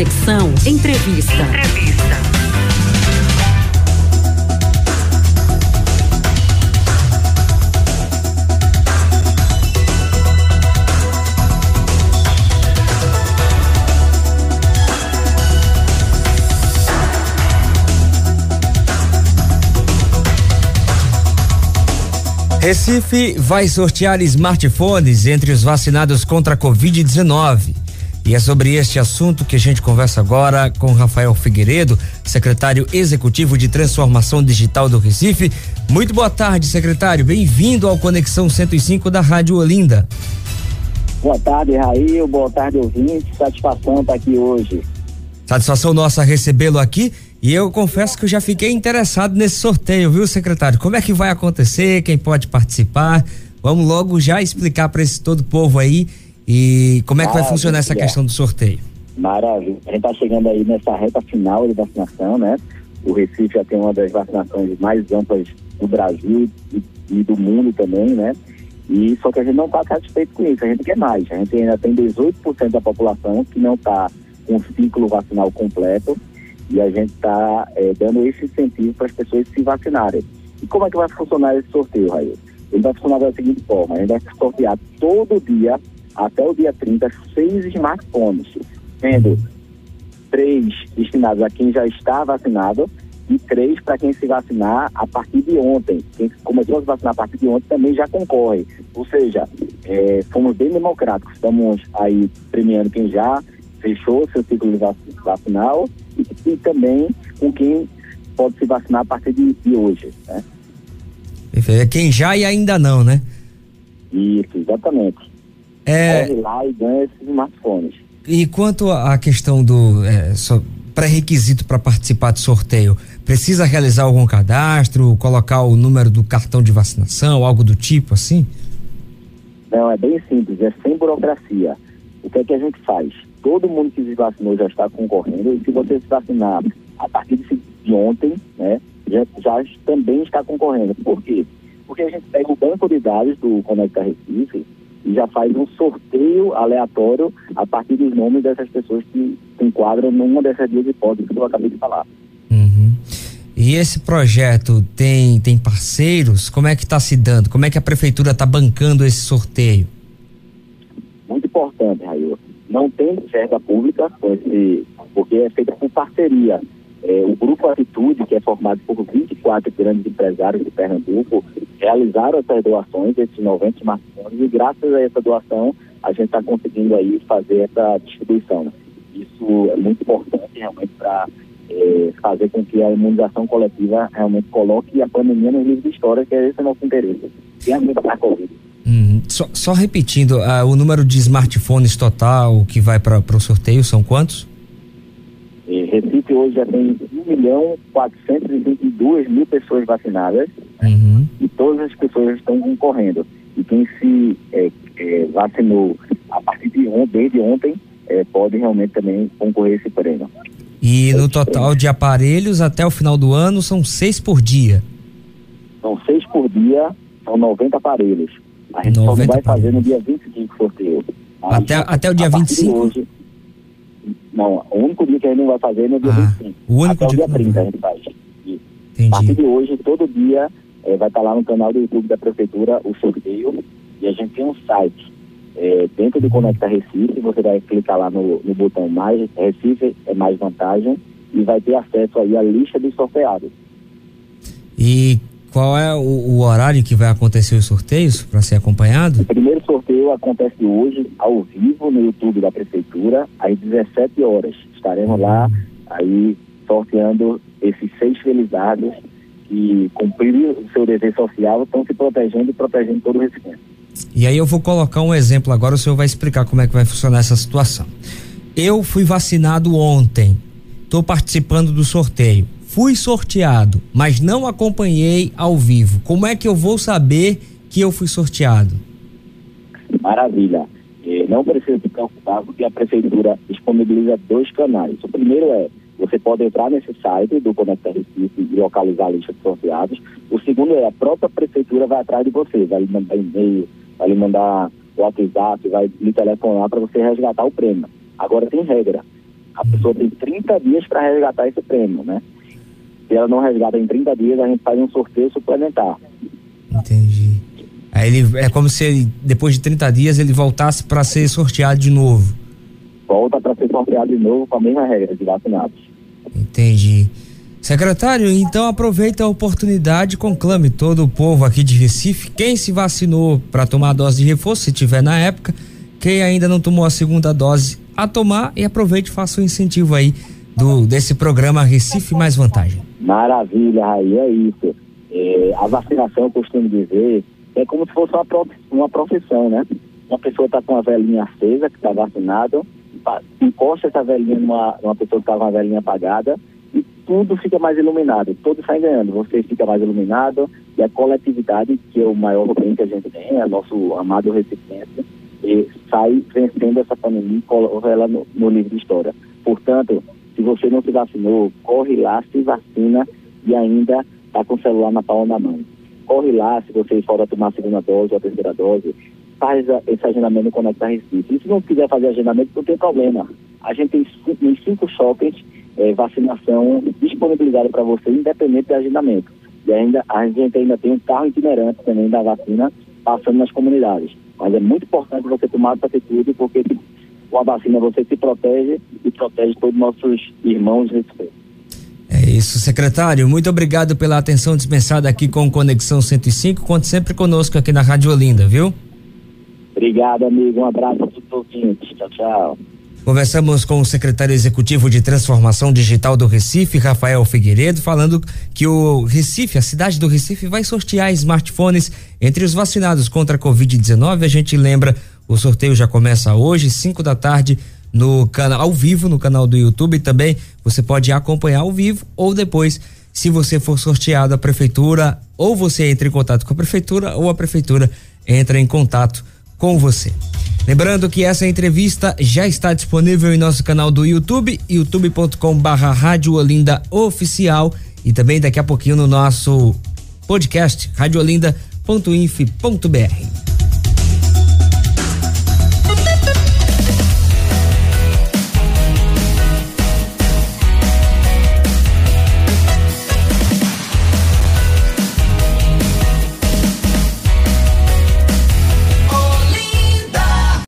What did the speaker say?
Conexão Entrevista. Entrevista. Recife vai sortear smartphones entre os vacinados contra a Covid-19. E é sobre este assunto que a gente conversa agora com Rafael Figueiredo, secretário executivo de Transformação Digital do Recife. Muito boa tarde, secretário. Bem-vindo ao Conexão 105 da Rádio Olinda. Boa tarde, Raí. Boa tarde, ouvinte. Satisfação estar aqui hoje. Satisfação nossa recebê-lo aqui e eu confesso que eu já fiquei interessado nesse sorteio, viu, secretário? Como é que vai acontecer? Quem pode participar? Vamos logo já explicar para esse todo povo aí e como é que vai funcionar essa questão do sorteio. Maravilha. A gente está chegando aí nessa reta final de vacinação, né? O Recife já tem uma das vacinações mais amplas do Brasil e, e do mundo também, né? E só que a gente não está satisfeito com isso, a gente quer mais. A gente ainda tem 18% da população que não está com o ciclo vacinal completo e a gente está é, dando esse incentivo para as pessoas se vacinarem. E como é que vai funcionar esse sorteio, Raí? Ele vai funcionar da seguinte forma: a gente vai sortear todo dia, até o dia 30, seis smartphones, sendo três destinados a quem já está vacinado e três para quem se vacinar a partir de ontem. Quem começou a se vacinar a partir de ontem também já concorre. Ou seja, é, fomos bem democráticos. Estamos aí premiando quem já fechou seu ciclo vacinal e, e, também com quem pode se vacinar a partir de, de hoje. Né? É quem já e ainda não, né? Isso, exatamente. É... Corre lá e ganha esses smartphones. E quanto à questão do é, pré-requisito para participar do sorteio, precisa realizar algum cadastro, colocar o número do cartão de vacinação, algo do tipo assim? Não, é bem simples, é sem burocracia. O que é que a gente faz? todo mundo que se vacinou já está concorrendo. E se você se vacinar a partir de ontem, né, já, já também está concorrendo. Por quê? Porque a gente pega o banco de dados do Conecta Recife já faz um sorteio aleatório a partir dos nomes dessas pessoas que se enquadram numa dessas duas hipóteses que eu acabei de falar. Uhum. E esse projeto tem, tem parceiros? Como é que está se dando? Como é que a prefeitura está bancando esse sorteio? Muito importante, Raio não tem verba pública, porque é feita por parceria. É, o Grupo Atitude, que é formado por 24 grandes empresários de Pernambuco, realizaram essas doações, esses 90 smartphones, e graças a essa doação, a gente está conseguindo aí fazer essa distribuição. Isso é muito importante realmente para é, fazer com que a imunização coletiva realmente coloque a pandemia nos livros de história, que é esse o nosso interesse. Tem a Covid. Uhum. Só, só, repetindo, uh, o número de smartphones total que vai para o sorteio são quantos? Hoje já tem 1 milhão 422 mil pessoas vacinadas uhum. e todas as pessoas estão concorrendo. E quem se é, é, vacinou a partir de ontem, desde ontem, é, pode realmente também concorrer esse prêmio. E no total de aparelhos até o final do ano são seis por dia? São seis por dia, são 90 aparelhos. A gente só não vai fazer no dia 25 sorteio. Até, até o dia 25? Hoje, não, o único dia que a gente não vai fazer é no dia ah, 25. O único até dia dia 30 a gente faz. E, a partir de hoje, todo dia é, vai estar lá no canal do YouTube da Prefeitura o sorteio e a gente tem um site. É, dentro do Conecta Recife, você vai clicar lá no, no botão mais Recife é mais vantagem e vai ter acesso aí à lista dos sorteados. E qual é o, o, horário que vai acontecer os sorteios para ser acompanhado? O primeiro sorteio acontece hoje, ao vivo, no YouTube da Prefeitura, às 17 horas. Estaremos lá aí sorteando esses seis felizardos que cumpriram o seu dever social, estão se protegendo e protegendo todo o Recife. E aí eu vou colocar um exemplo agora, o senhor vai explicar como é que vai funcionar essa situação. Eu fui vacinado ontem, estou participando do sorteio fui sorteado, mas não acompanhei ao vivo. Como é que eu vou saber que eu fui sorteado? Maravilha. É, não precisa se preocupar porque a prefeitura disponibiliza dois canais. O primeiro é você pode entrar nesse site do Conecta Recife e localizar a lista de sorteados. O segundo é a própria prefeitura vai atrás de você, vai lhe mandar e-mail, vai lhe mandar WhatsApp, vai lhe telefonar para você resgatar o prêmio. Agora tem regra A pessoa tem 30 dias para resgatar esse prêmio, né? Se ela não resgata em 30 dias, a gente faz um sorteio suplementar. Entendi. Aí ele é como se ele, depois de 30 dias ele voltasse para ser sorteado de novo. Volta para ser sorteado de novo com a mesma regra de vacinados. Entendi. Secretário, então aproveita a oportunidade, conclame todo o povo aqui de Recife, quem se vacinou para tomar a dose de reforço, se tiver na época, quem ainda não tomou a segunda dose, a tomar e aproveite e faça o um incentivo aí do desse programa Recife Mais Vantagem. Maravilha, Raí, é isso. É, a vacinação, eu costumo dizer, é como se fosse uma, uma profissão, né? Uma pessoa está com a velhinha acesa, que está vacinada, encosta essa velhinha numa, numa pessoa que está com a velhinha apagada e tudo fica mais iluminado, todos saem ganhando. Você fica mais iluminado e a coletividade, que é o maior bem que a gente tem, é nosso amado recipiente, e sai vencendo essa pandemia e coloca ela no, no livro de história. Portanto, se você não se vacinou, corre lá, se vacina e ainda está com o celular na palma da mão. Corre lá, se você for tomar a segunda dose ou a terceira dose, faz esse agendamento no Conecta Recife. E se não quiser fazer agendamento, não tem problema. A gente tem em cinco shoppings é, vacinação disponibilizada para você, independente de agendamento. E ainda a gente ainda tem um carro itinerante também da vacina passando nas comunidades. Mas é muito importante você tomar essa atitude, porque com a vacina você se protege e protege todos os nossos irmãos recifenses. É isso, secretário. Muito obrigado pela atenção dispensada aqui com Conexão 105. Conte sempre conosco aqui na Rádio Olinda, viu? Obrigado, amigo. Um abraço a todos ouvintes. Tchau, tchau. Conversamos com o secretário executivo de Transformação Digital do Recife, Rafael Figueiredo, falando que o Recife, a cidade do Recife, vai sortear smartphones entre os vacinados contra a Covid-19. A gente lembra, o sorteio já começa hoje, 5 da tarde, no canal ao vivo, no canal do YouTube. Também você pode acompanhar ao vivo ou depois, se você for sorteado, a prefeitura, ou você entra em contato com a prefeitura, ou a prefeitura entra em contato com você. Lembrando que essa entrevista já está disponível em nosso canal do YouTube, youtube.com barra Rádio Olinda Oficial e também daqui a pouquinho no nosso podcast, radiolinda.inf.br.